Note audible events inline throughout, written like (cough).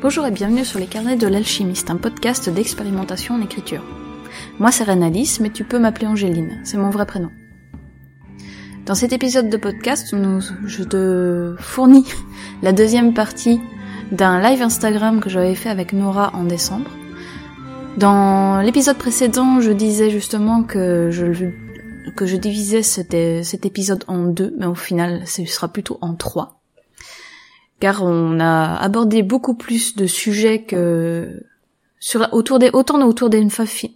Bonjour et bienvenue sur les carnets de l'alchimiste, un podcast d'expérimentation en écriture. Moi c'est Renalis, mais tu peux m'appeler Angéline, c'est mon vrai prénom. Dans cet épisode de podcast, je te fournis (laughs) la deuxième partie d'un live Instagram que j'avais fait avec Nora en décembre. Dans l'épisode précédent, je disais justement que je, divisais cet épisode en deux, mais au final, ce sera plutôt en trois car on a abordé beaucoup plus de sujets que autour des autant autour des,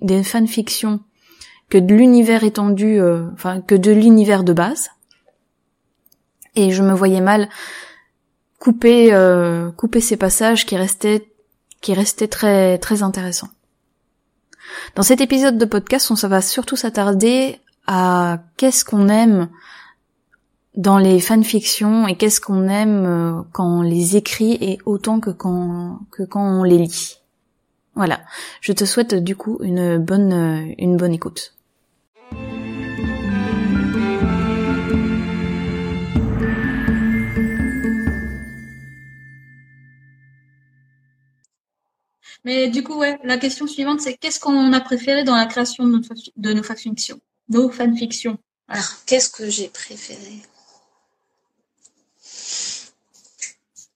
des fanfictions que de l'univers étendu, euh, enfin que de l'univers de base. Et je me voyais mal couper euh, couper ces passages qui restaient qui restaient très très intéressants. Dans cet épisode de podcast, on ça va surtout s'attarder à qu'est-ce qu'on aime dans les fanfictions et qu'est-ce qu'on aime euh, quand on les écrit et autant que quand, que quand on les lit. Voilà. Je te souhaite du coup une bonne, euh, une bonne écoute. Mais du coup, ouais, la question suivante, c'est qu'est-ce qu'on a préféré dans la création de, notre, de nos fanfictions Nos fanfictions? Qu'est-ce que j'ai préféré?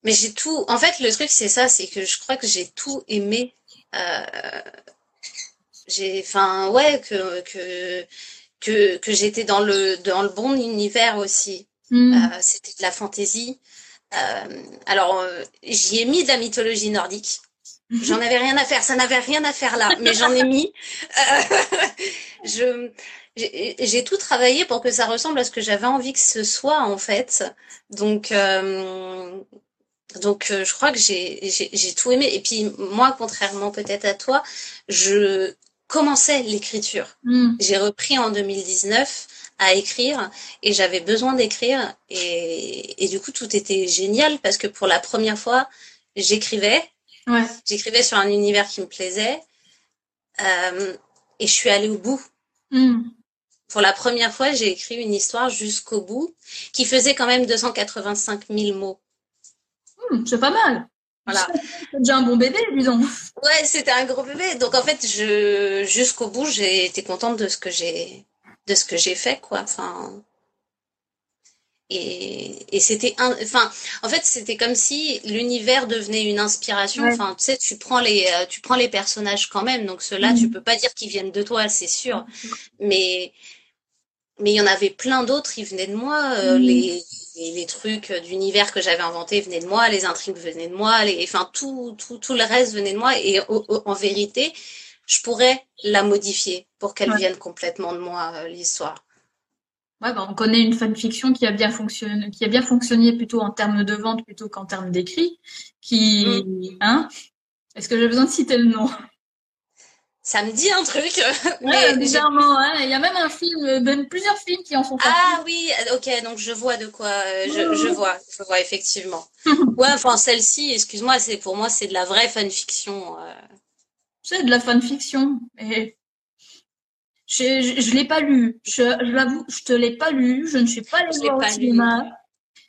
Mais j'ai tout. En fait, le truc, c'est ça, c'est que je crois que j'ai tout aimé. Euh, j'ai, enfin, ouais, que que que, que j'étais dans le dans le bon univers aussi. Hmm. Euh, c'était de la fantaisie. Euh, alors, euh, j'y ai mis de la mythologie nordique. J'en avais rien à faire, ça n'avait rien à faire là, mais j'en ai mis. (laughs) je j'ai tout travaillé pour que ça ressemble à ce que j'avais envie que ce soit en fait. Donc euh, donc, euh, je crois que j'ai tout aimé. Et puis, moi, contrairement peut-être à toi, je commençais l'écriture. Hmm. J'ai repris en 2019 à écrire et j'avais besoin d'écrire. Et, et, du coup, tout était génial parce que pour la première fois, j'écrivais. Ouais. J'écrivais sur un univers qui me plaisait. Euh, et je suis allée au bout. Hmm. Pour la première fois, j'ai écrit une histoire jusqu'au bout qui faisait quand même 285 000 mots. Hmm, c'est pas mal. Voilà. (laughs) C'est déjà un bon bébé, disons. Ouais, c'était un gros bébé. Donc en fait, je jusqu'au bout, j'ai été contente de ce que j'ai de ce que j'ai fait, quoi. Enfin. Et, et c'était un, enfin, en fait, c'était comme si l'univers devenait une inspiration. Enfin, tu sais, tu prends les, euh, tu prends les personnages quand même. Donc ceux-là, tu hmm. peux pas dire qu'ils viennent de toi, c'est sûr. Mais, mais il y en avait plein d'autres. Ils venaient de moi. Euh. Les, les, trucs d'univers que j'avais inventés venaient de moi, les intrigues venaient de moi, les, enfin tout, tout, tout le reste venait de moi. Et en vérité, je pourrais la modifier pour qu'elle vienne complètement de moi, euh, l'histoire. Ouais, bah, on connaît une fanfiction qui a bien fonctionné, qui a bien fonctionné plutôt en termes de vente plutôt qu'en termes d'écrit. Qui, mm. hein? Est-ce que j'ai besoin de citer le nom? Ça me dit un truc. (laughs) mais bizarrement, hein. il y a même un film, euh, même plusieurs films qui en font partie. Ah oui, ok, donc je vois de quoi, euh, je, je, vois, je vois effectivement. (laughs) ouais, enfin celle-ci, excuse-moi, c'est pour moi c'est de la vraie fanfiction. Euh. C'est de la fanfiction. Et je, je, l'ai pas lu. Je, je l'avoue, je te l'ai pas lu. Je ne suis pas allée voir au cinéma.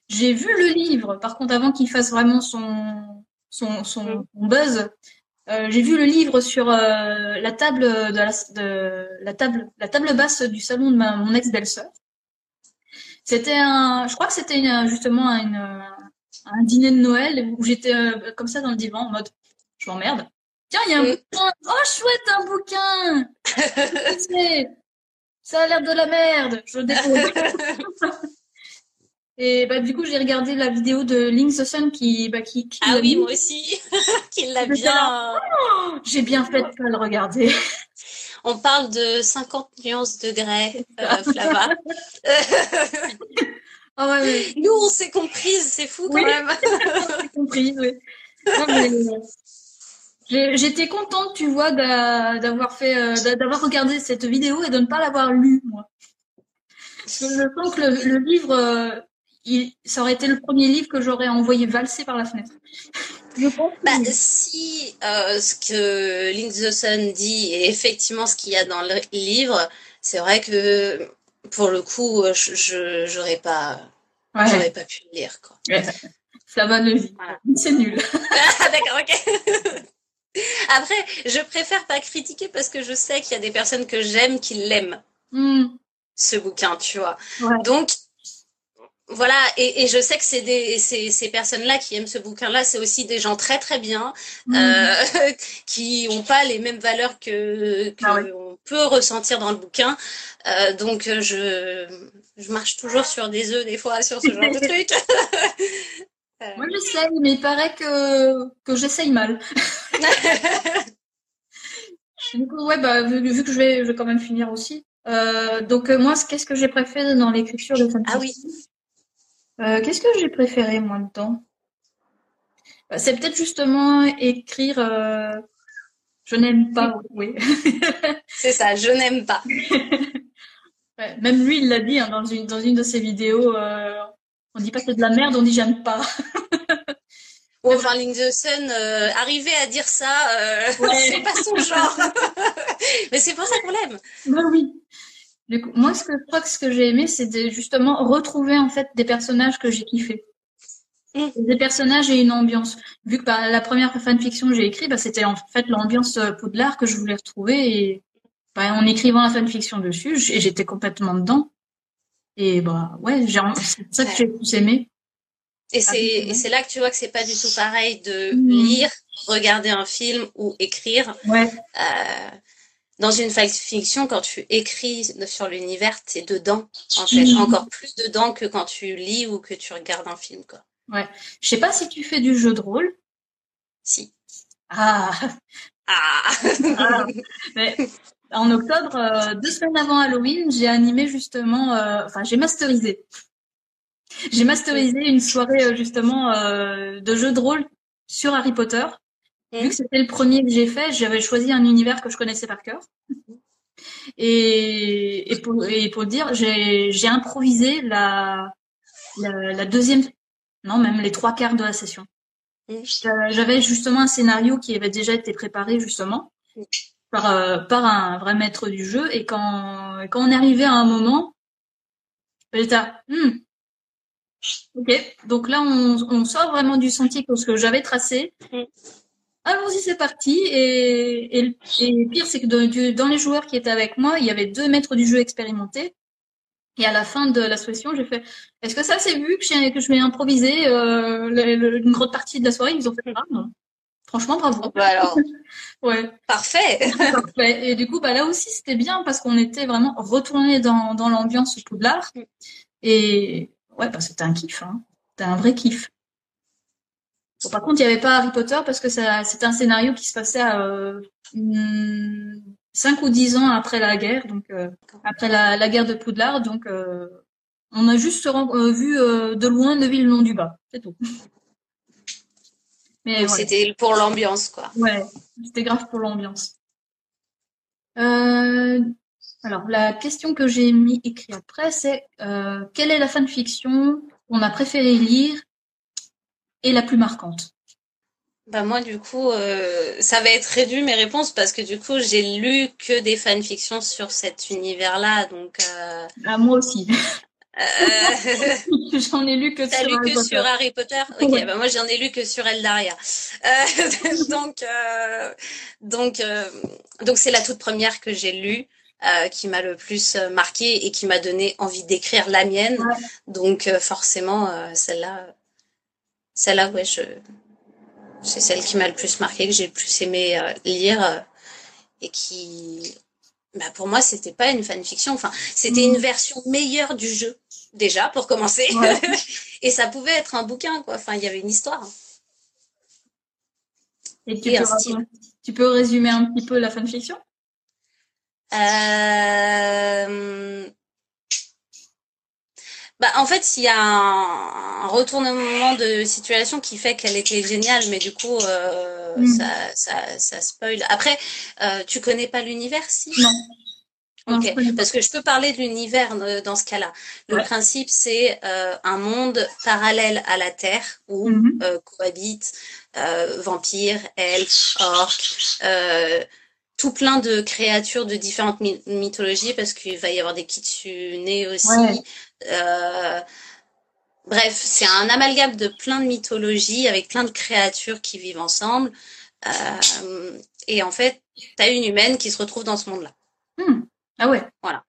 J'ai vu le livre. Par contre, avant qu'il fasse vraiment son son, son, mm. son buzz, euh, j'ai vu le livre sur euh, la table de la, de la, table la table basse du salon de ma, mon ex belle-sœur. C'était un, je crois que c'était justement une, un dîner de Noël où j'étais euh, comme ça dans le divan en mode je m'emmerde. Tiens, il y a un bouquin. Oh chouette un bouquin. (laughs) ça a l'air de la merde. Je le dépose. (laughs) Et bah, du coup, j'ai regardé la vidéo de Link the Sun qui, bah, qui, qui Ah oui, moi aussi, (laughs) qui l'a bien. Oh, j'ai bien fait de pas le regarder. On parle de 50 nuances de grès, euh, Flava. oh, (laughs) ouais, ouais. Nous, on s'est comprises, c'est fou quand oui. même. (laughs) on s'est comprises, oui. J'étais contente, tu vois, d'avoir fait, euh, d'avoir regardé cette vidéo et de ne pas l'avoir lue, moi. Je sens que le, le livre, euh, ça aurait été le premier livre que j'aurais envoyé valser par la fenêtre. Je pense bah, si euh, ce que Link the Sun dit est effectivement ce qu'il y a dans le livre, c'est vrai que pour le coup, je j'aurais pas, j'aurais pas pu le lire. Quoi. Flammanosie. Voilà. C'est nul. ah, (laughs) (laughs) d'accord, ok. Après, je préfère pas critiquer parce que je sais qu'il y a des personnes que j'aime qui l'aiment. Hmm. Ce bouquin, tu vois. Donc, voilà, et, et, je sais que c'est des ces, ces personnes-là qui aiment ce bouquin-là, c'est aussi des gens très très bien, hmm. euh, (laughs) qui ont pas les mêmes valeurs que ah qu'on peut ressentir dans le bouquin. Euh, donc je je marche toujours sur des œufs des fois sur ce genre de (laughs) trucs. (laughs) Euh. Moi, j'essaye, mais il paraît que, que j'essaye mal. du coup, ouais, bah, vu, que je vais, je vais quand même finir aussi. Euh, donc, euh, moi, qu'est-ce que j'ai préféré dans l'écriture de fanfiction Ah oui. Euh, qu'est-ce que j'ai préféré, moi, dedans? Bah, C'est peut-être justement écrire Je n'aime pas, oui. (laughs) C'est ça, je n'aime pas. (laughs) ouais, même lui, il l'a dit hein, dans, une, dans une de ses vidéos on dit pas que c'est de la merde, on dit j'aime pas. (laughs) Ou enfin, Sun, euh, arriver à dire ça, euh, c'est pas son genre. Mais c'est pour ça qu'on l'aime. Bah oui. Du coup, moi, ce que je crois que ce que j'ai aimé, c'est de justement retrouver en fait des personnages que j'ai kiffé. Mm. Des personnages et une ambiance. Vu que bah, la première fanfiction que j'ai écrite, bah, c'était en fait l'ambiance euh, Poudlard que je voulais retrouver et bah, en écrivant la fanfiction dessus, j'étais complètement dedans. Et bah ouais, c'est ça que j'ai plus aimé. Et c'est, c'est là que tu vois que c'est pas du tout pareil de mmh. lire, regarder un film ou écrire. Ouais. Euh, dans une fiction, quand tu écris sur l'univers, t'es dedans, en fait, encore plus dedans que quand tu lis ou que tu regardes un film, quoi. Ouais. Je sais pas si tu fais du jeu de rôle. Si. Ah. Ah. ah. Mais en octobre, euh, deux semaines avant Halloween, j'ai animé justement, euh, enfin j'ai masterisé. J'ai masterisé une soirée euh, justement de jeu de rôle sur Harry Potter. Mmh. Vu que c'était le premier que j'ai fait, j'avais choisi un univers que je connaissais par cœur. Et, et, pour, et pour dire, j'ai improvisé la, la, la, deuxième, non même les trois quarts de la session. Mmh. J'avais justement un scénario qui avait déjà été préparé justement. Mmh par, euh, par un vrai maître du jeu. Et quand, quand on est arrivé à un moment, j'étais hmm, ok. Donc là, on, on, sort vraiment du sentier que j'avais tracé. Allons-y, c'est parti. Et, et, et pire, c'est que dans les joueurs qui étaient avec moi, il y avait deux maîtres du jeu expérimentés. Et à la fin de la session, j'ai fait Est-ce que ça c'est vu que, que je vais improviser euh, une grosse partie de la soirée? Ils ont fait ah, non. Franchement, bravo. Bah alors, (laughs) ouais. Parfait. (laughs) Parfait. Et du coup, bah là aussi, c'était bien parce qu'on était vraiment retourné dans, dans l'ambiance Poudlard. Et ouais, bah, c'était un kiff. Hein. C'était un vrai kiff. Bon, par contre, il n'y avait pas Harry Potter parce que c'était un scénario qui se passait à euh, 5 ou 10 ans après la guerre, donc euh, après la, la, guerre de Poudlard. Donc, euh, on a juste euh, vu euh, de loin Neville le nom du bas. C'est tout. C'était pour l'ambiance, quoi. Ouais, c'était grave pour l'ambiance. Euh, alors, la question que j'ai mis écrit après, c'est euh, quelle est la fanfiction qu'on a préféré lire et la plus marquante bah moi du coup euh, ça va être réduit mes réponses parce que du coup j'ai lu que des fanfictions sur cet univers là donc euh... ah, moi aussi euh, (laughs) j'en ai lu que, sur, lu Harry que sur Harry Potter? Ok, bah moi j'en ai lu que sur Eldaria. Euh, (laughs) donc euh, donc donc c'est la toute première que j'ai lue. Qui m'a le plus marqué et qui m'a donné envie d'écrire la mienne. Donc forcément, celle-là, celle-là, ouais, je, c'est celle qui m'a le plus marqué, que j'ai le plus aimé lire et qui, bah pour moi, c'était pas une fanfiction. Enfin, c'était mm. une version meilleure du jeu déjà pour commencer. (laughs) et ça pouvait être un bouquin, quoi. Enfin, il y avait une histoire. Et tu, peux, tu peux résumer un petit peu la fanfiction? Euh... Bah, en fait, il y a un, retournement de situation qui fait qu'elle était géniale, mais du coup, euh, mm. ça, ça, ça spoil. Après, euh, tu connais pas l'univers, si? Non. Ok, parce que je peux parler de l'univers euh, dans ce cas-là. Le principe, c'est euh, un monde parallèle à la Terre où mm-hmm. cohabitent vampires, elfes, orques, tout plein de créatures de différentes mythologies, parce qu'il va y avoir des kitsune aussi. Bref, c'est un amalgame de plein de mythologies avec plein de créatures qui vivent ensemble. Euh, et en fait, tu as une humaine qui se retrouve dans ce monde-là. Hmm. Ah ouais. Voilà.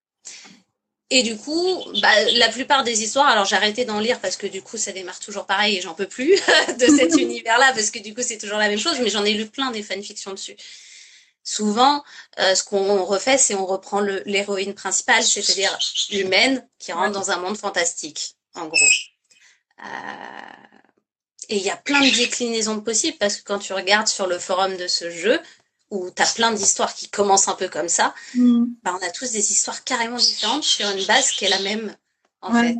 Et du coup, bah, la plupart des histoires, alors j'ai arrêté d'en lire parce que du coup, ça démarre toujours pareil et j'en peux plus (laughs) de cet (laughs) univers-là parce que du coup, c'est toujours la même chose, mais j'en ai lu plein des fanfictions dessus. Souvent, euh, ce qu'on refait, c'est on reprend l'héroïne principale, c'est-à-dire l'humaine qui rentre dans un monde fantastique, en gros. Euh, et il y a plein de déclinaisons possibles parce que quand tu regardes sur le forum de ce jeu, où tu as plein d'histoires qui commencent un peu comme ça, mm. bah, on a tous des histoires carrément différentes sur une base qui est la même, en fait.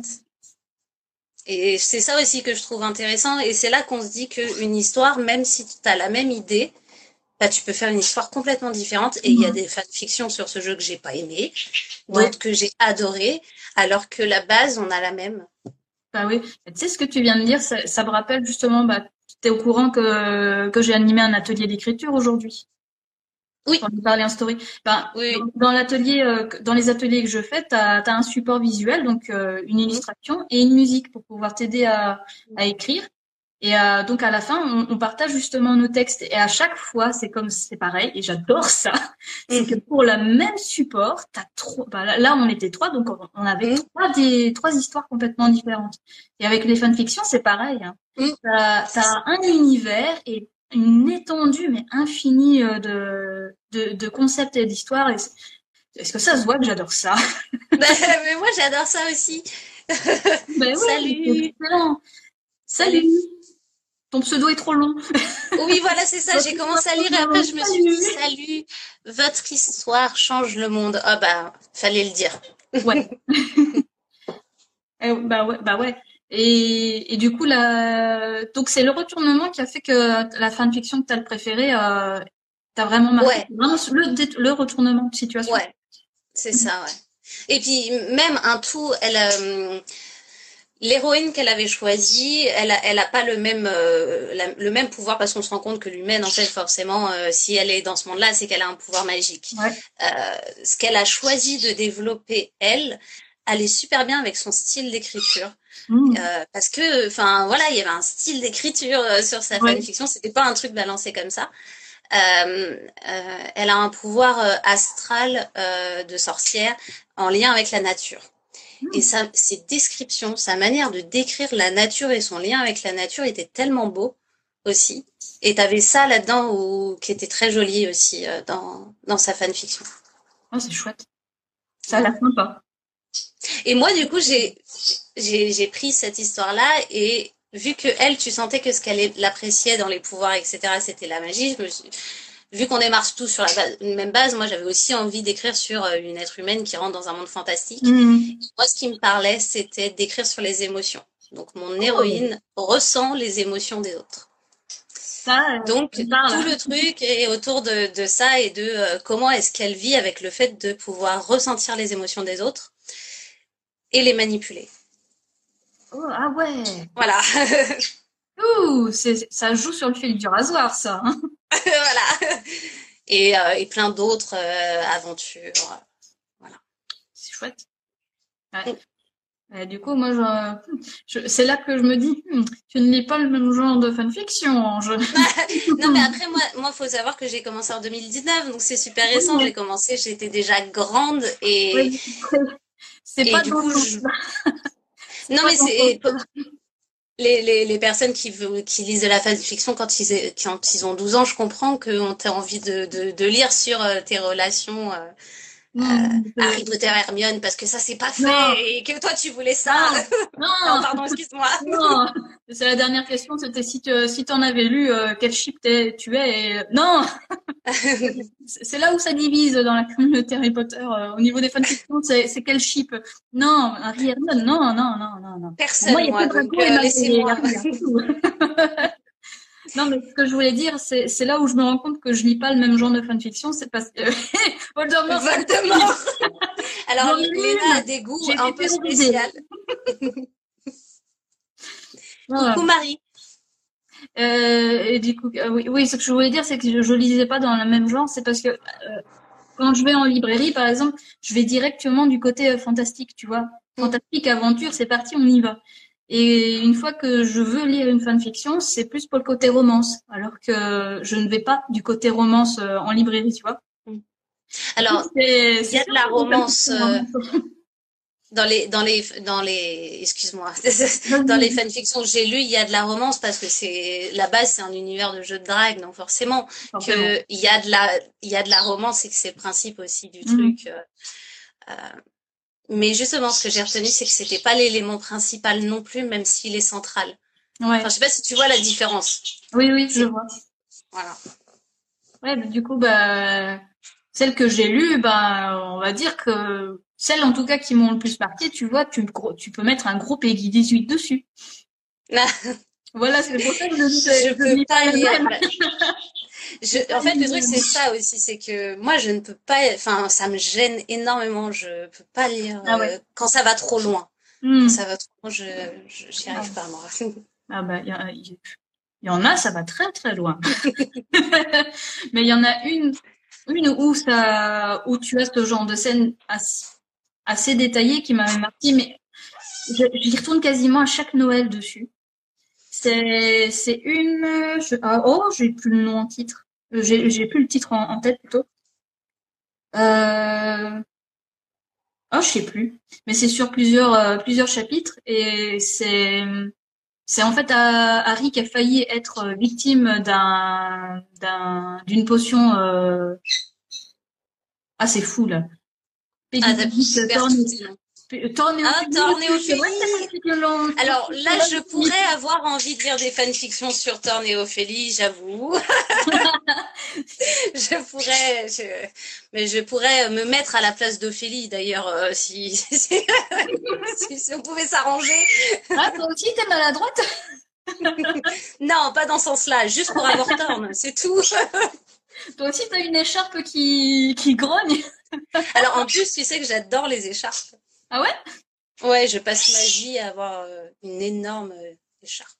Et c'est ça aussi que je trouve intéressant. Et c'est là qu'on se dit qu'une histoire, même si tu as la même idée, bah, tu peux faire une histoire complètement différente. Et il y a mm. des fanfictions sur ce jeu que j'ai pas aimé, d'autres que j'ai adoré, alors que la base, on a la même. Bah oui, tu sais ce que tu viens de dire, ça, ça me rappelle justement, bah, tu es au courant que, que j'ai animé un atelier d'écriture aujourd'hui. Oui. On parlait en story. Ben, oui. Dans, l'atelier, euh, dans les ateliers que je fais, tu as, un support visuel, donc euh, une illustration et une musique pour pouvoir t'aider à, à écrire. Et euh, donc à la fin, on, on, partage justement nos textes. Et à chaque fois, c'est comme c'est pareil. Et j'adore (laughs) ça. C'est que pour le même support, t'as trois. Bah, là, on était trois, donc on avait trois des trois histoires complètement différentes. Et avec les fanfictions, c'est pareil. Hein. T'as as un univers et une étendue mais infinie euh, de de, de concepts et d'histoires. Est-ce que ça se voit que j'adore ça? (laughs) Bah, Mais moi, j'adore ça aussi. Ben oui, (laughs) Salut. Salut. Ton pseudo est trop long. oui, voilà, c'est ça. (laughs) J'ai commencé à lire et après je me suis dit salut, votre histoire change le monde. Ah bah, fallait le dire. ouais. (laughs) Euh, bah ouais, bah ouais. Et, et du coup, la... donc c'est le retournement qui a fait que la fanfiction que tu as le préféré, euh, t'as vraiment marqué. Ouais. Vraiment le, le retournement de situation. Ouais, c'est ça, ouais. Et puis même un tout, elle, euh, l'héroïne qu'elle avait choisie, elle a, elle a pas le même euh, le même pouvoir parce qu'on se rend compte que l'humaine en fait forcément euh, si elle est dans ce monde-là, c'est qu'elle a un pouvoir magique. Euh, ce qu'elle a choisi de développer elle, allait super bien avec son style d'écriture. Mmh. parce que enfin voilà, il y avait un style d'écriture sur sa fanfiction, c'était pas un truc balancé comme ça. elle a un pouvoir astral de sorcière en lien avec la nature. Et ça, ses descriptions, sa manière de décrire la nature et son lien avec la nature était tellement beau aussi. Et tu avais ça là-dedans qui était très joli aussi euh, dans, dans sa fanfiction. Oh, c'est chouette. Ça a l'air sympa. Et moi, du coup, j'ai, j'ai, pris cette histoire-là et vu que elle, tu sentais que ce qu'elle appréciait dans les pouvoirs, etc., c'était la magie, je me suis, vu qu'on démarre tous sur la même base, moi j'avais aussi envie d'écrire sur euh, une être humaine qui rentre dans un monde fantastique. Mmh. Moi, ce qui me parlait, c'était d'écrire sur les émotions. Donc mon oh. héroïne ressent les émotions des autres. Ça, Donc tout le truc est autour de, de ça et de euh, comment est-ce qu'elle vit avec le fait de pouvoir ressentir les émotions des autres et les manipuler. Oh, ah ouais. Voilà. (laughs) Ouh, ça joue sur le fil du rasoir, ça. Hein. Voilà. Et, euh, et plein d'autres euh, aventures. Voilà. C'est chouette. Ouais. du coup, moi, je, c'est là que je me dis, hmm, tu ne lis pas le même genre de fanfiction. Je... (laughs) non, mais après, moi, moi, faut savoir que j'ai commencé en 2019, donc c'est super récent. J'ai commencé, j'étais déjà grande et. (laughs) C'est pas du coup, Non, mais c'est les, les, les, personnes qui, qui lisent de la fiction quand ils, quand ils ont 12 ans, je comprends qu'on ait envie de, de, de, lire sur euh, tes relations euh, euh, Harry Potter Hermione parce que ça c'est pas fait et que toi tu voulais ça. Non, (laughs) non, pardon, excuse-moi. Non, c'est la dernière question, c'était si tu si en avais lu euh, quel chip tu es. Et... Non, (laughs) c'est là où ça divise dans la communauté Harry Potter. Euh, au niveau des fanfictions, c'est quel chip? Non, Harry Hermione, non, non, non, non, non. Personne, moi, moi donc euh, laissez-moi. Non, mais ce que je voulais dire, c'est, c'est là où je me rends compte que je lis pas le même genre de fanfiction, c'est parce que (laughs) Voldemort. Voldemort. Alors, Léna a des goûts un peu spéciaux. (laughs) Coucou Marie. Euh, et du coup, euh, oui, oui, ce que je voulais dire, c'est que je, je lisais pas dans le même genre, c'est parce que euh, quand je vais en librairie, par exemple, je vais directement du côté fantastique, tu vois. Fantastique, aventure, c'est parti, on y va. Et une fois que je veux lire une fanfiction, c'est plus pour le côté romance, alors que je ne vais pas du côté romance en librairie, tu vois. Alors, il y a de la romance dans les dans les dans les excuse-moi (laughs) dans les fanfictions que j'ai lues, il y a de la romance parce que c'est la base, c'est un univers de jeu de drague, donc forcément, que il y a de la il y a de la romance et que c'est le principe aussi du Mhm. truc. euh, euh, mais justement, ce que j'ai retenu, c'est que c'était pas l'élément principal non plus, même s'il est central. Ouais. Enfin, je sais pas si tu vois la différence. Oui, oui, je vois. Voilà. Ouais, bah, du coup, bah, celles que j'ai lues, bah, on va dire que celles en tout cas qui m'ont le plus marqué, tu vois, tu, peux mettre un gros Peggy 18 dessus. Voilà, c'est pour ça que je je peux pas lire. Je, en fait, le truc, c'est ça aussi, c'est que moi, je ne peux pas, enfin, ça me gêne énormément. Je peux pas lire Ah ouais. euh, quand ça va trop loin. Hmm. Quand ça va trop loin, je, je- j'y arrive pas, moi. (laughs) Ah bah, il y, a- il y en a, ça va très très loin. (laughs) (laughs) Mais il y en a une, une où ça, où tu as ce genre de scène assez, assez détaillée qui m'avait marqué, mais j'y retourne quasiment à chaque Noël dessus. C'est, une, ah, oh, j'ai plus le nom en titre. Euh, J'ai, plus le titre en, tête plutôt. Euh, oh, je sais plus. Mais c'est sur plusieurs, euh, plusieurs chapitres et c'est, c'est en fait Harry qui a failli être victime d'un, d'un, d'une potion euh, assez fou là. Ah. Tornéophilie. Ah, compliqué, long. Alors là, je pourrais avoir envie de lire des fanfictions sur Thorn et Ophélie, j'avoue. (laughs) je pourrais, je- mais je pourrais me mettre à la place d'Ophélie d'ailleurs, euh, si, (laughs) si, on pouvait s'arranger. Ah, toi aussi, t'es maladroite? (laughs) Non, pas dans ce sens-là, juste pour avoir Thorn, c'est tout. Toi aussi, t'as une écharpe qui, qui grogne? Alors en plus, tu sais que j'adore les écharpes. Ah ouais? Ouais, je passe ma vie à avoir euh, une énorme euh, écharpe.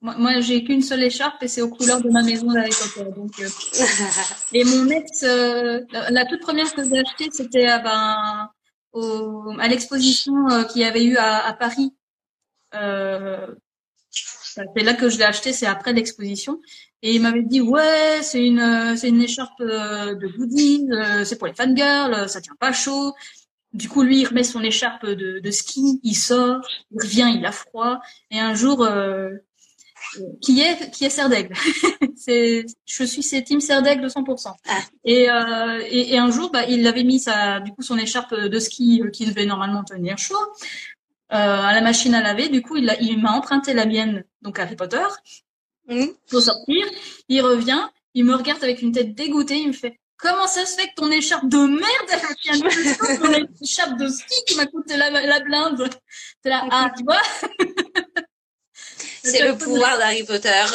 Moi, moi, j'ai qu'une seule écharpe et c'est aux couleurs de ma maison. Donc, euh, Et mon ex, euh, la, toute première que j'ai achetée, c'était à, ben, au, à l'exposition euh, qu'il y avait eu à, à Paris. Ben, c'est là que je l'ai acheté, c'est après l'exposition. Et il m'avait dit, ouais, c'est une, euh, c'est une écharpe euh, de goodies, euh, c'est pour les fangirls, ça tient pas chaud. Du coup, lui, il remet son écharpe de, de ski, il sort, il revient, il a froid. Et un jour, euh, qui est qui est Serdaigle. (laughs) c'est je suis c'est team Serdaigle de 100%. Ah. Et, euh, et et un jour bah il avait mis sa du coup son écharpe de ski qui devait normalement tenir chaud euh, à la machine à laver. Du coup il m'a emprunté la mienne donc Harry Potter Mhm. pour sortir. Il revient, il me regarde avec une tête dégoûtée, il me fait Comment ça se fait que ton écharpe de merde, elle (laughs) ton écharpe de ski qui m'a coûté la, la blinde C'est là, ah, tu vois? (laughs) C'est le pouvoir d'Harry Potter. (laughs)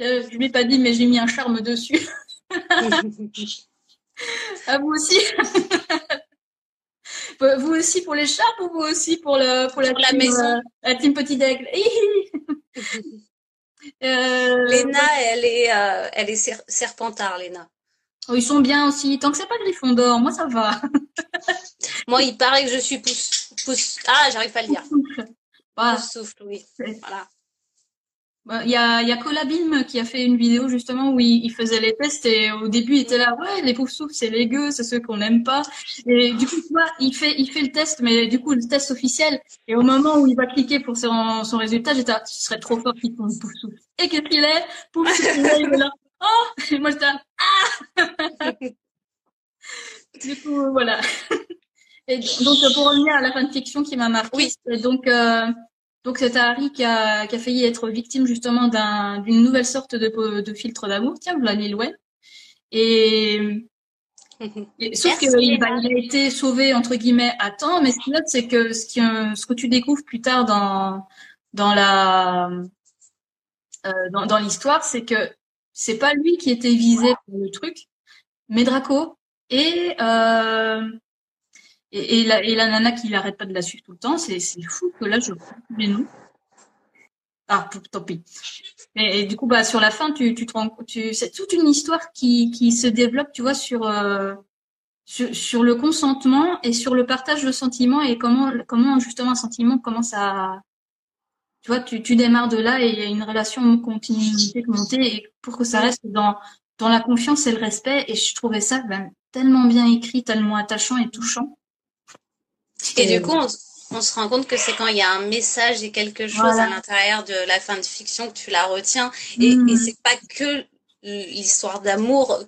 Euh, Je lui ai pas dit, mais j'ai mis un charme dessus. À vous aussi. Vous aussi pour l'écharpe ou vous aussi pour le pour la, Pour la team, maison. euh, la team petit aigle? euh, Léna, elle est, euh, elle est ser- serpentard, Léna. oh, ils sont bien aussi. Tant que c'est pas Gryffondor, moi ça va. (laughs) Moi, il paraît que je suis pouce, pouce. Ah, j'arrive pas à le dire. Voilà. Pouce souffle, oui. Voilà. Bah, Il y a, il y a Colabim qui a fait une vidéo justement où il, il faisait les tests et au début il était là ouais les poufs souffles c'est les gueux c'est ceux qu'on n'aime pas. Et du coup tu vois il fait il fait le test mais du coup le test officiel et au moment où il va cliquer pour son, son résultat j'étais là, ce serait trop fort qu'il tombe pouf souffle et qu'est-ce qu'il est? Pouf souffle il est là. Oh! Et moi j'étais là ah! Du coup voilà. Et donc pour revenir à la fanfiction qui m'a marqué Oui. donc euh, donc c'est Harry qui a, qui a failli être victime justement d'un, d'une nouvelle sorte de, de filtre d'amour. Tiens, voilà Lil Wayne. Et, (laughs) et- sauf qu'il il a été sauvé entre guillemets à temps, mais ce qui note, c'est que ce, qui, euh, ce que tu découvres plus tard dans dans la euh, dans, dans l'histoire, c'est que c'est pas lui qui était visé pour le truc, mais Draco et euh, et, la, nana qui l'arrête pas de la suivre tout le temps, c'est fou que là je prends les noms. Ah, tant pis. Et, du coup, bah sur la fin, tu tu te rends, tu c'est toute une histoire qui qui se développe, tu vois, sur euh, sur, le consentement et sur le partage de sentiments et comment, comment justement un sentiment commence à, tu vois, tu, tu démarres de là et il y a une relation continue de monter et pour que ça reste dans, dans la confiance et le respect. Et je trouvais ça ben, tellement bien écrit, tellement attachant et touchant. Et, du coup, on, se rend compte que c'est quand il y a un message et quelque chose à l'intérieur de la fin de fiction que tu la retiens. Et, et mm. c'est pas que l'histoire d'amour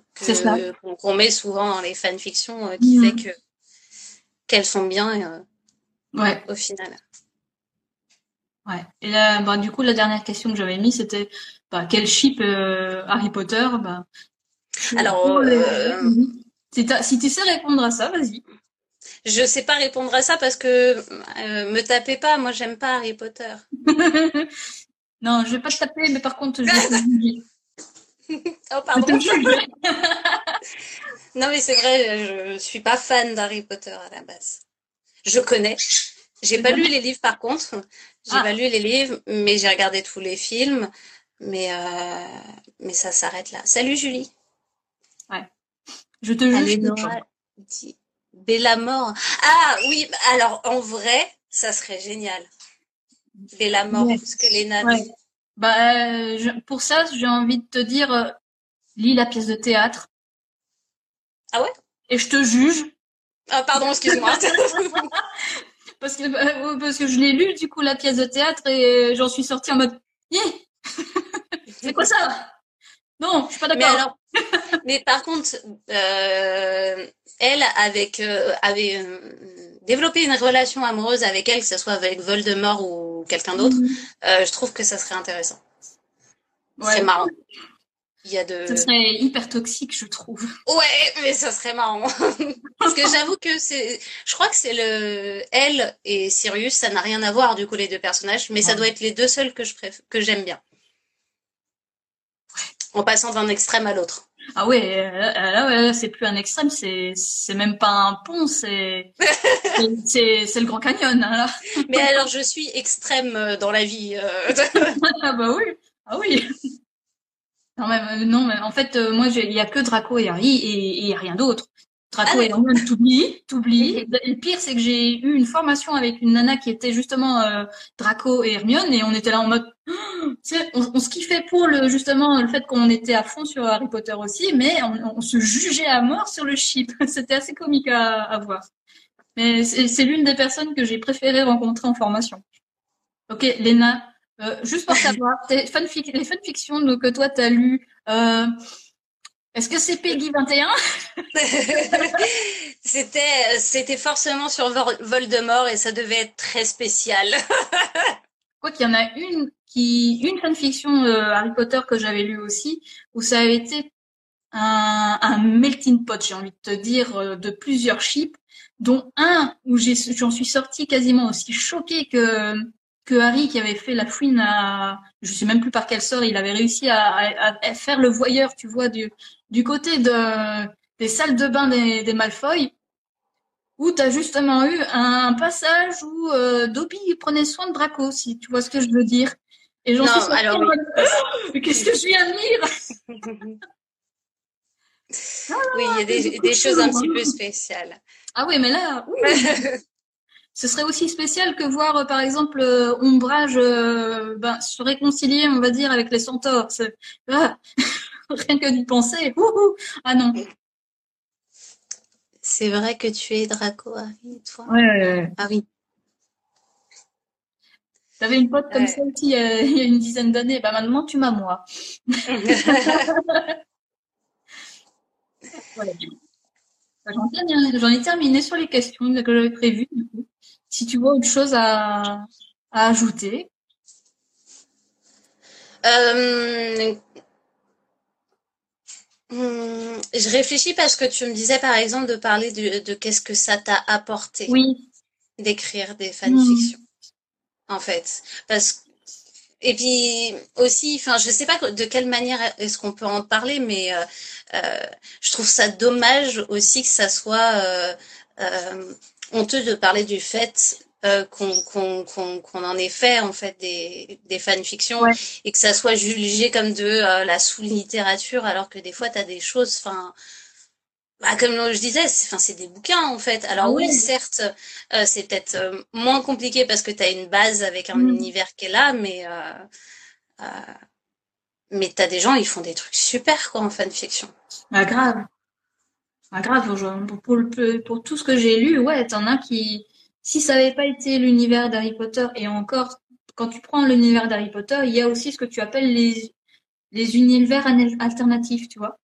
qu'on met souvent dans les fanfictions euh, qui mm. fait que qu'elles sont bien euh, ouais. au final. Ouais. Et là, bah, du coup, la dernière question que j'avais mis, c'était bah, quel chip euh, Harry Potter bah, Alors, si, tu sais répondre à ça, vas-y. Je sais pas répondre à ça parce que me tapez pas, moi j'aime pas Harry Potter. (laughs) non, je vais pas te taper, mais par contre, je vais (laughs) oh, pardon. (laughs) non, mais c'est vrai, je suis pas fan d'Harry Potter à la base. Je connais. J'ai pas lu les livres par contre. J'ai ah. pas lu les livres, mais j'ai regardé tous les films. Mais, euh, mais ça s'arrête là. Salut Julie. Ouais. Je te juge. Bella mort. Ah oui, alors en vrai, ça serait génial. Bella mort, parce que les. Bah, pour ça, j'ai envie de te dire, euh, lis la pièce de théâtre. Ah ouais? Et je te juge. Ah pardon, excuse-moi. (laughs) (laughs) parce que bah, parce que je l'ai lu du coup la pièce de théâtre et j'en suis sortie en mode, (laughs) c'est quoi ça? Non, je suis pas d'accord. Mais (laughs) mais par contre, euh, elle avec euh, avait développer une relation amoureuse avec elle, que ce soit avec Voldemort ou quelqu'un d'autre, mhm. euh, je trouve que ça serait intéressant. C'est marrant. Il y a de... Ça serait hyper toxique, je trouve. Ouais, mais ça serait marrant. (laughs) Parce que j'avoue que c'est, je crois que c'est le, elle et Sirius, ça n'a rien à voir, du coup, les deux personnages, mais ça doit être les deux seuls que je préfère, que j'aime bien. En passant d'un extrême à l'autre. Ah ouais, euh, là, là, c'est plus un extrême, c'est c'est même pas un pont, c'est (laughs) c'est c'est le Grand Canyon. Hein, là. Mais alors, je suis extrême euh, dans la vie. Euh. (laughs) ah bah oui, ah oui. Non mais non, mais en fait, moi, il y a que Draco et Harry et a rien d'autre. Draco ah, et Hermione, t'oublies, t'oublies. Et le pire, c'est que j'ai eu une formation avec une nana qui était justement euh, Draco et Hermione, et on était là en mode, on, on, se kiffait pour le justement le fait qu'on était à fond sur Harry Potter aussi, mais on, se jugeait à mort sur le chip. (laughs) C'était assez comique à, à voir. Mais c'est l'une des personnes que j'ai préféré rencontrer en formation. Ok, Léna, euh, juste pour savoir, (laughs) les fanfictions que toi t'as lu. Euh, est-ce que c'est Peggy 21 (laughs) C'était c'était forcément sur Voldemort et ça devait être très spécial. Quoi qu'il y en a une une fanfiction euh, Harry Potter que j'avais lu aussi où ça avait été un, melting pot, j'ai envie de te dire, euh, de plusieurs chips, dont un où j'en suis sortie quasiment aussi choquée que que Harry qui avait fait la fouine à, je sais même plus par quel sort, il avait réussi à, faire le voyeur, tu vois, du, du côté de, des salles de bain des, des Malfoy, où tu as justement eu un passage où euh, Dobby prenait soin de Draco, si tu vois ce que je veux dire. Et j'en suis alors... (laughs) Qu'est-ce que je viens de lire (laughs) Oui, il y a des, des choses un petit peu spéciales. Ah oui, mais là, (laughs) ce serait aussi spécial que voir, euh, par exemple, euh, Ombrage euh, ben, se réconcilier, on va dire, avec les centaures. Ah, rien que d'y penser. ah non. C'est vrai que tu es Draco, Harry, toi. Ouais. Ah oui. T'avais une pote comme ça aussi (laughs) il y a une dizaine d'années. Bah maintenant, tu m'as moi. (laughs) J'en ai, terminé sur les questions que j'avais prévues. Du coup si tu vois autre chose à, ajouter. Euh, hmm, je réfléchis parce que tu me disais par exemple de parler de, qu'est-ce que ça t'a apporté oui. d'écrire des fanfictions. En fait, parce et puis aussi, enfin, je sais pas de quelle manière est-ce qu'on peut en parler, mais euh, euh, je trouve ça dommage aussi que ça soit honteux de parler du fait euh, qu'on en ait fait en fait des, des fanfictions et que ça soit jugé comme de euh, la sous-littérature alors que des fois tu as des choses enfin bah, comme je disais, c'est des bouquins en fait. Alors ah oui, certes, euh, c'est peut-être euh, moins compliqué parce que tu as une base avec un mm. univers qui est là, mais euh, mais tu as des gens, ils font des trucs super quoi en fanfiction. Ah grave. Ah grave, pour, pour, tout ce que j'ai lu, ouais, t'en as qui, si ça n'avait pas été l'univers d'Harry Potter, et encore, quand tu prends l'univers d'Harry Potter, il y a aussi ce que tu appelles les, les univers alternatifs, tu vois.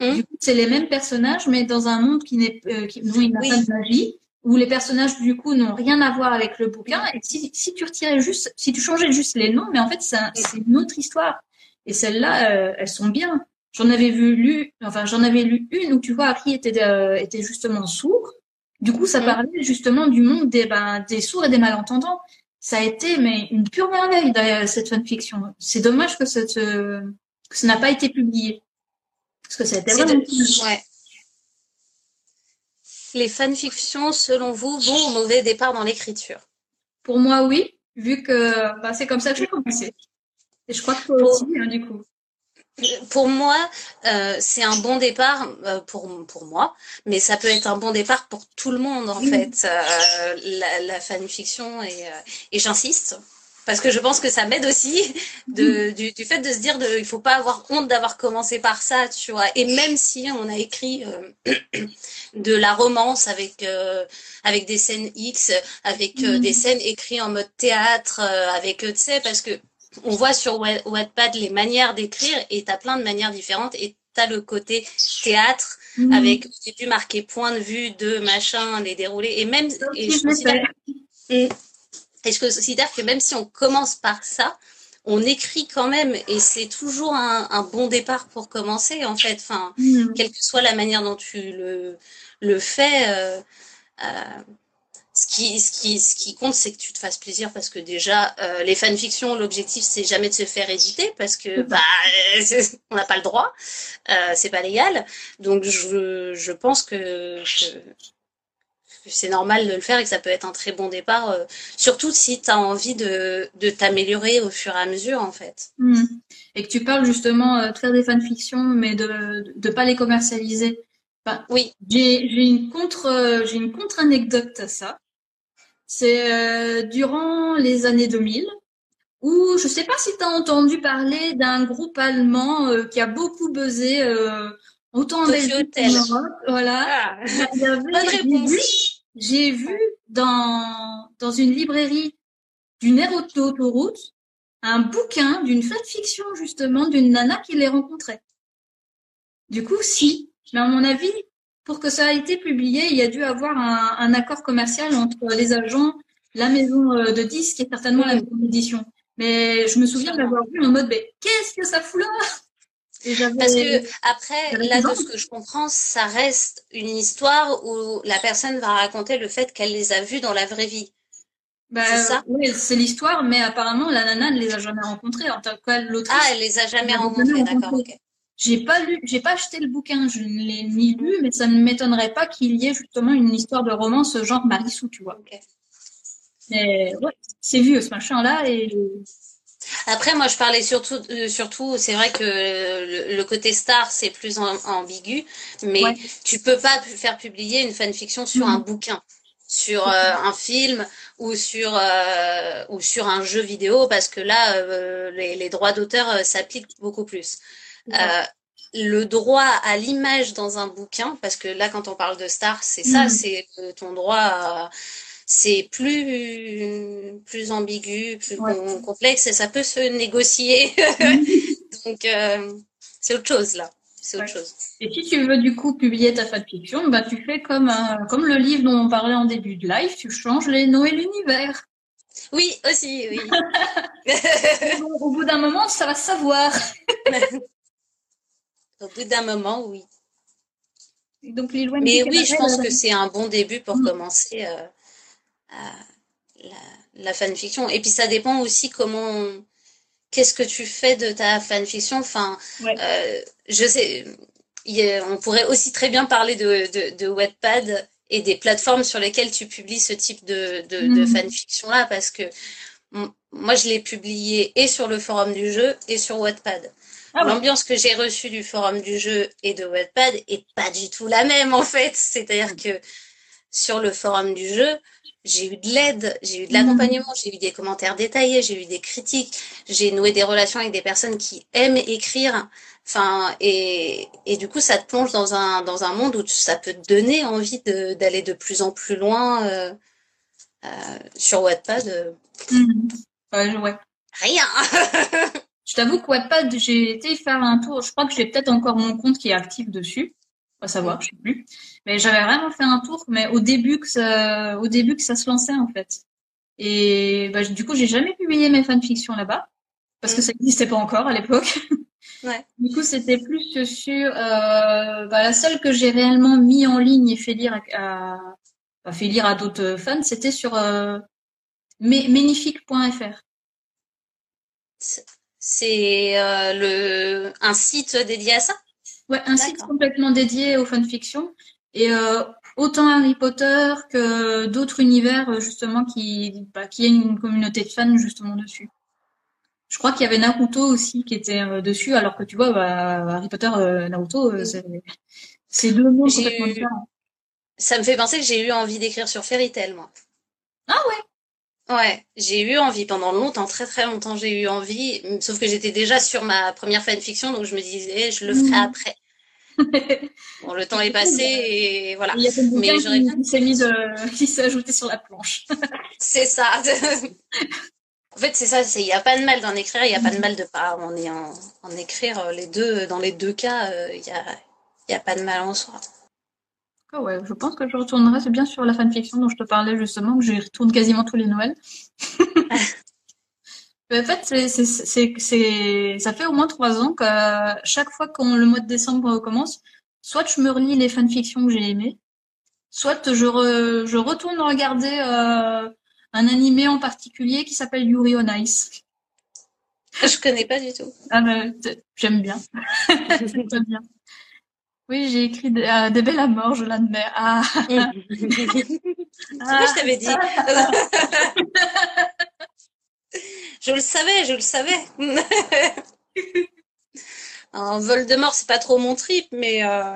Mmh. Du coup, c'est les mêmes personnages, mais dans un monde qui n'est, euh, qui, dont il n'a pas de magie, où les personnages du coup n'ont rien à voir avec le bouquin. Et si, si tu retirais juste, si tu changeais juste les noms, mais en fait c'est une autre histoire. Et celles-là, euh, elles sont bien. J'en avais vu lu, enfin j'en avais lu une où tu vois Harry était euh, était justement sourd. Du coup, ça mmh. parlait justement du monde des ben, des sourds et des malentendants. Ça a été mais une pure merveille cette fanfiction. C'est dommage que cette que ça n'a pas été publié. Parce que c'était vraiment ouais. Les fanfictions, selon vous, bon ou mauvais départ dans l'écriture? Pour moi, oui, vu que bah, c'est comme ça que j'ai commencé. Et je crois que toi aussi, hein, du coup. Pour moi, euh, c'est un bon départ euh, pour, pour moi, mais ça peut être un bon départ pour tout le monde, en fait, euh, la, la fanfiction, et, et j'insiste, parce que je pense que ça m'aide aussi de, du, du, fait de se dire de, il faut pas avoir honte d'avoir commencé par ça, tu vois. Et même si on a écrit euh, de la romance avec euh, avec des scènes X, avec euh, des scènes écrites en mode théâtre, avec tu sais, parce que on voit sur Wattpad les manières d'écrire et t'as plein de manières différentes et t'as le côté théâtre avec j'ai dû marquer point de vue de machin, les dérouler et même et je et je considère que même si on commence par ça, on écrit quand même et c'est toujours un, bon départ pour commencer en fait. Enfin, mm. quelle que soit la manière dont tu le, le fais, euh, euh, ce, qui, ce, qui, ce qui compte, c'est que tu te fasses plaisir parce que déjà, euh, les fanfictions, l'objectif, c'est jamais de se faire éditer parce que bah, (laughs) on n'a pas le droit, euh, c'est pas légal. Donc je, je pense que, que c'est normal de le faire et que ça peut être un très bon départ, euh, surtout si tu as envie de, de t'améliorer au fur et à mesure, en fait. Hmm. Et que tu parles justement euh, de faire des fanfictions, mais de ne pas les commercialiser. oui. J'ai une contre euh, j'ai une contre anecdote à ça. C'est durant les années 2000 où je sais pas si tu as entendu parler d'un groupe allemand qui a beaucoup buzzé autant en Belgique Voilà. Ah. Bonne réponse. J'ai vu dans, dans une librairie d'une aire d'autoroute un bouquin d'une fiction justement d'une nana qui les rencontrait. Du coup, si. Mais à mon avis, pour que ça ait été publié, il y a dû avoir un, un accord commercial entre les agents, la maison euh, de disques et certainement la maison d'édition. Mais je me souviens d'avoir vu en mode, mais qu'est-ce que ça fout là? Parce que après, là, de ce que je comprends, ça reste une histoire où la personne va raconter le fait qu'elle les a vus dans la vraie vie. Bah, c'est ça? Oui, c'est l'histoire, mais apparemment, la nana ne les a jamais rencontrés. En tant que l'autre. Ah, elle les a jamais rencontrés, d'accord, ok. J'ai pas lu, j'ai pas acheté le bouquin, je ne l'ai ni lu, mais ça ne m'étonnerait pas qu'il y ait justement une histoire de romance genre Marissou, tu vois. Mais ouais, c'est vieux ce machin-là et après, moi, je parlais surtout, euh, surtout, c'est vrai que le, côté star, c'est plus ambigu, mais tu peux pas faire publier une fanfiction sur un bouquin, sur euh, un film ou sur euh, ou sur un jeu vidéo, parce que là, les, droits d'auteur s'appliquent beaucoup plus. le droit à l'image dans un bouquin, parce que là, quand on parle de star, c'est ça, mm. c'est ton droit à c'est plus plus ambigu, plus complexe et ça peut se négocier. (laughs) Donc euh, c'est autre chose là. C'est autre chose. Et si tu veux du coup publier ta fanfiction, bah tu fais comme euh, comme le livre dont on parlait en début de live, tu changes les noms et l'univers. Oui, aussi, oui. (laughs) au bout d'un moment, ça va savoir. (laughs) au bout d'un moment, oui. Donc, Mais oui, je pense que c'est un bon début pour mm. commencer. Euh, la, la fanfiction. Et puis ça dépend aussi comment, qu'est-ce que tu fais de ta fanfiction. Enfin, euh, je sais, on pourrait aussi très bien parler de, de, de Wattpad et des plateformes sur lesquelles tu publies ce type de, de, de mhm. fanfiction là, parce que moi, je l'ai publié et sur le forum du jeu et sur Wattpad. Ah L'ambiance que j'ai reçue du forum du jeu et de Wattpad est pas du tout la même en fait. C'est-à-dire que sur le forum du jeu, j'ai eu de l'aide, j'ai eu de l'accompagnement, j'ai eu des commentaires détaillés, j'ai eu des critiques, j'ai noué des relations avec des personnes qui aiment écrire. Enfin, et, et du coup, ça te plonge dans un, dans un monde où ça peut te donner envie d'aller de, plus en plus loin euh, euh, sur Wattpad. Euh. Mmh. Ouais, Rien. (laughs) je t'avoue que Wattpad, j'ai été faire un tour. Je crois que j'ai peut-être encore mon compte qui est actif dessus. Pas savoir, je sais plus. Mais j'avais vraiment fait un tour, mais au début que ça, au début que ça se lançait en fait. Et bah, du coup, j'ai jamais publié mes fanfictions là-bas parce que ça n'existait pas encore à l'époque. (laughs) Ouais. Du coup, c'était plus sur euh, bah, la seule que j'ai réellement mis en ligne et fait lire à, à fait lire à d'autres fans, c'était sur euh. C'est euh, le un site dédié à ça? Ouais, un site complètement dédié aux fanfictions. Et euh, autant Harry Potter que d'autres univers, euh, justement, qui, bah, qui a une communauté de fans, justement, dessus. Je crois qu'il y avait Naruto aussi qui était dessus, alors que tu vois, bah, Harry Potter, Naruto, c'est deux mondes complètement différents. Ça me fait penser que j'ai eu envie d'écrire sur Fairy Tail, moi. Ah ouais? Ouais, j'ai eu envie pendant longtemps, très très longtemps, j'ai eu envie, sauf que j'étais déjà sur ma première fanfiction, donc je me disais, je le ferai mmh. après. Bon, le temps est passé et voilà. Il y a Mais j'aurais qui s'est mis qui s'est ajouté sur la planche. (laughs) c'est ça. en fait, c'est ça, il n'y a pas de mal d'en écrire, il n'y a pas de mal de pas en, en, en écrire les deux, dans les deux cas, euh, il n'y a, y a pas de mal en soi. Ah ouais, je pense que je retournerai. C'est bien sur la fanfiction dont je te parlais justement, que j'y retourne quasiment tous les Noëls. (laughs) en fait, c'est, ça fait au moins trois ans que chaque fois que le mois de décembre commence, soit je me relis les fanfictions que j'ai aimées, soit je, je retourne regarder euh, un animé en particulier qui s'appelle Yuri on Ice. Je connais pas du tout. Ah ben, j'aime bien. (laughs) j'aime bien. Oui, j'ai écrit des, euh, des belles à mort, je l'admets. Ah. (laughs) ah. je t'avais dit. (laughs) je le savais, je le savais. (laughs) Un vol de mort, c'est pas trop mon trip, mais euh,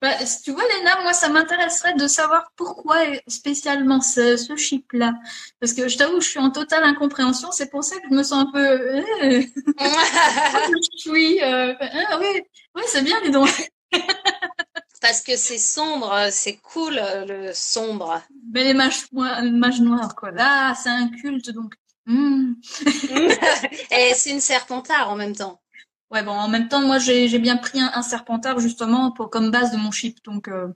bah, tu vois, Léna, moi, ça m'intéresserait de savoir pourquoi spécialement ce, ce chip-là. Parce que je t'avoue, je suis en totale incompréhension. C'est pour ça que je me sens un peu... Euh, (laughs) (laughs) oui, euh, ah, oui, oui c'est bien, dis donc. Parce que c'est sombre, c'est cool, le sombre. Mais les mages, mages noirs, quoi. Là, c'est un culte, donc... Hmm. (laughs) Et c'est une serpentard en même temps. Ouais, bon, en même temps, moi, j'ai bien pris un, serpentard justement pour comme base de mon chip, donc euh,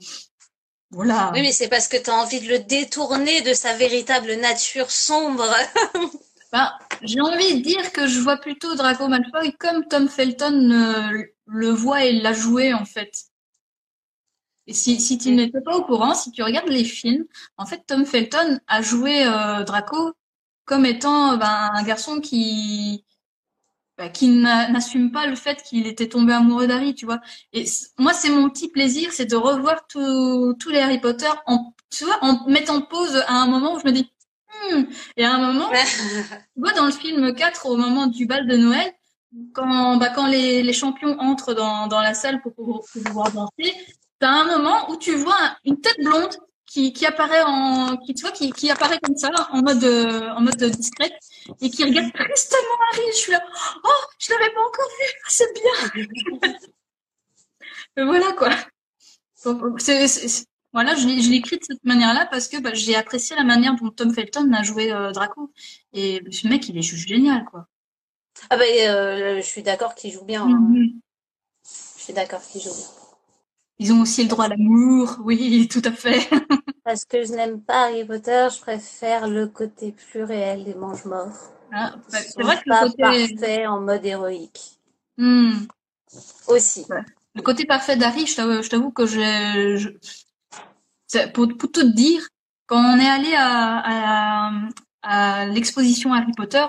voilà. Oui, mais c'est parce que tu as envie de le détourner de sa véritable nature sombre. (laughs) ben, j'ai envie de dire que je vois plutôt Draco Malfoy comme Tom Felton euh, le voit et l'a joué en fait. Et si, si tu mm. n'étais pas au courant, si tu regardes les films, en fait, Tom Felton a joué euh, Draco comme étant ben, un garçon qui bah, qui n'assume pas le fait qu'il était tombé amoureux d'Harry, tu vois. Et moi, c'est mon petit plaisir, c'est de revoir tous les Harry Potter en, tu vois, en mettant pause à un moment où je me dis, hmm. et à un moment, tu vois, dans le film 4, au moment du bal de Noël, quand, bah, quand les, les champions entrent dans, dans la salle pour, pour, pouvoir danser, t'as un moment où tu vois une tête blonde qui, qui apparaît en, qui, tu vois, qui, qui apparaît comme ça, en mode, en mode discrète et qui regarde tristement Harry. Je suis là, oh, je l'avais pas encore vu, c'est bien. (laughs) voilà quoi. voilà, je, je l'écris de cette manière-là parce que bah, j'ai apprécié la manière dont Tom Felton a joué euh, Draco. Et ce mec, il est juste génial, quoi. Ah bah, euh, je suis d'accord qu'il joue bien. Hein. Mm-hmm. Je suis d'accord qu'il joue bien. Ils ont aussi le droit à l'amour, oui, (laughs) tout à fait. Parce que je n'aime pas Harry Potter, je préfère le côté plus réel des mange-morts. Ah, bah, c'est vrai que pas le côté parfait en mode héroïque. Hmm. Aussi. Le côté parfait d'Harry, je t'avoue que je, je... Pour, pour, tout te dire, quand on est allé à, à, à l'exposition Harry Potter,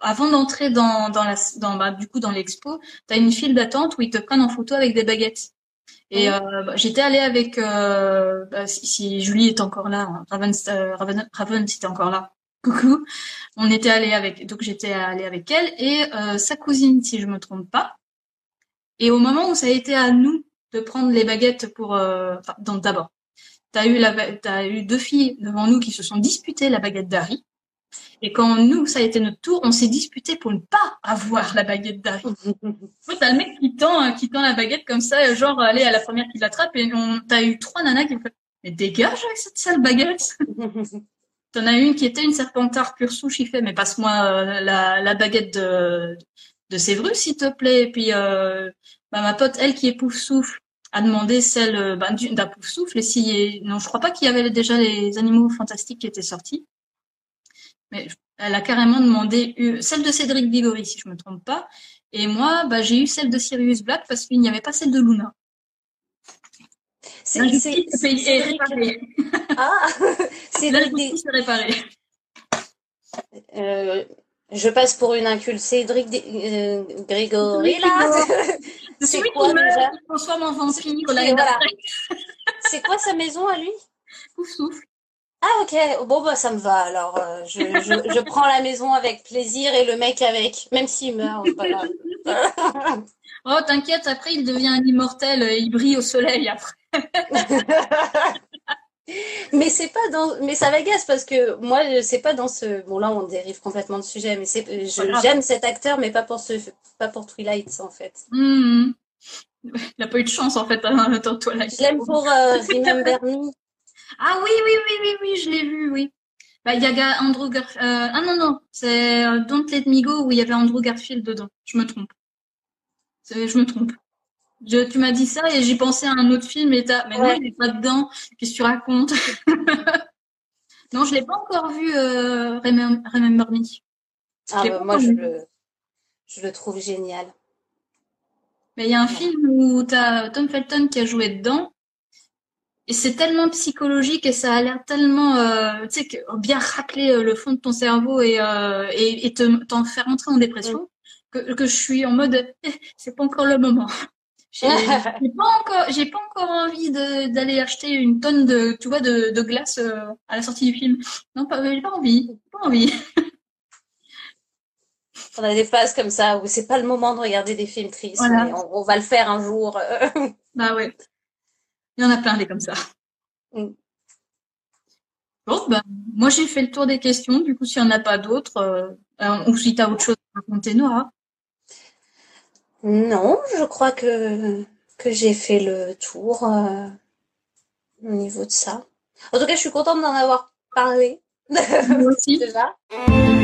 avant d'entrer dans, dans la, dans, bah, du coup, dans l'expo, t'as une file d'attente où ils te prennent en photo avec des baguettes. Et euh, bah, j'étais allée avec euh, bah, si, Julie est encore là, hein, Raven, euh, Raven, Raven c'était encore là. coucou, on était allé avec, donc j'étais allée avec elle et euh, sa cousine, si je me trompe pas. Et au moment où ça a été à nous de prendre les baguettes pour, euh, donc d'abord, t'as eu la, t'as eu deux filles devant nous qui se sont disputées la baguette d'Harry. Et quand nous, ça a été notre tour, on s'est disputé pour ne pas avoir la baguette d'Harry. t'as le mec qui tend, qui tend la baguette comme ça, genre aller à la première qui l'attrape et on, t'as eu trois nanas qui ont fait, mais dégage avec cette sale baguette. (laughs) T'en as une qui était une serpentard pure souche, il fait, mais passe-moi euh, la, la, baguette de, de Sévrus, s'il te plaît. Et puis, euh, bah, ma pote, elle qui est pouf souffle, a demandé celle euh, bah, d'un pouf souffle. Et si, non, je crois pas qu'il y avait déjà les animaux fantastiques qui étaient sortis. Mais elle a carrément demandé celle de Cédric Diggory, si je me trompe pas. Et moi, bah, j'ai eu celle de Sirius Black parce qu'il n'y avait pas celle de Luna. C'est réparé. Ah, (laughs) c'est réparé. Euh, je passe pour une inculte. Cédric euh, Grégory, là. (laughs) C'est quoi déjà transforme en vampire. Voilà. C'est quoi sa maison à lui? Ouf souffle. Ah ok, bon bah ça me va alors. Euh, je, je, je, prends la maison avec plaisir et le mec avec, même s'il meurt, (laughs) oh t'inquiète, après il devient un immortel, il brille au soleil après. (laughs) mais c'est pas dans mais ça m'agace parce que moi c'est pas dans ce bon là on dérive complètement de sujet mais c'est j'aime cet acteur mais pas pour ce pas pour Twilight en fait mmh. il n'a pas eu de chance en fait hein, dans Twilight je l'aime pour euh, Remember Me ah oui oui oui oui oui je l'ai vu oui bah, il y a Andrew Garfield euh, ah non non c'est euh, Don't Let Me Go où il y avait Andrew Garfield dedans je me trompe je me trompe tu m'as dit ça et j'ai pensé à un autre film et t'as, mais non, il n'est pas dedans. Qu'est-ce que tu racontes? (laughs) Non, je l'ai pas encore vu. Euh, Remember, Me. Ah, bah, moi, je le, je le trouve génial. Mais il y a un film où t'as Tom Felton qui a joué dedans. Et c'est tellement psychologique et ça a l'air tellement, euh, tu sais, bien racler euh, le fond de ton cerveau et, euh, et, et te, t'en faire entrer en dépression que, que je suis en mode, eh, c'est pas encore le moment. (laughs) J'ai pas encore, j'ai pas encore envie d'aller acheter une tonne de, tu vois, de, de glace euh, à la sortie du film. Non, pas, j'ai pas envie, pas envie. (laughs) on a des phases comme ça où c'est pas le moment de regarder des films tristes, mais on, va le faire un jour. bah ouais. Il y en a plein des comme ça. Mm. Bon, ben, moi j'ai fait le tour des questions. Du coup, s'il n'y en a pas d'autres, euh, ou si tu as autre chose à raconter, Nora. Non, je crois que, que j'ai fait le tour euh, au niveau de ça. En tout cas, je suis contente d'en avoir parlé. Moi aussi. (laughs)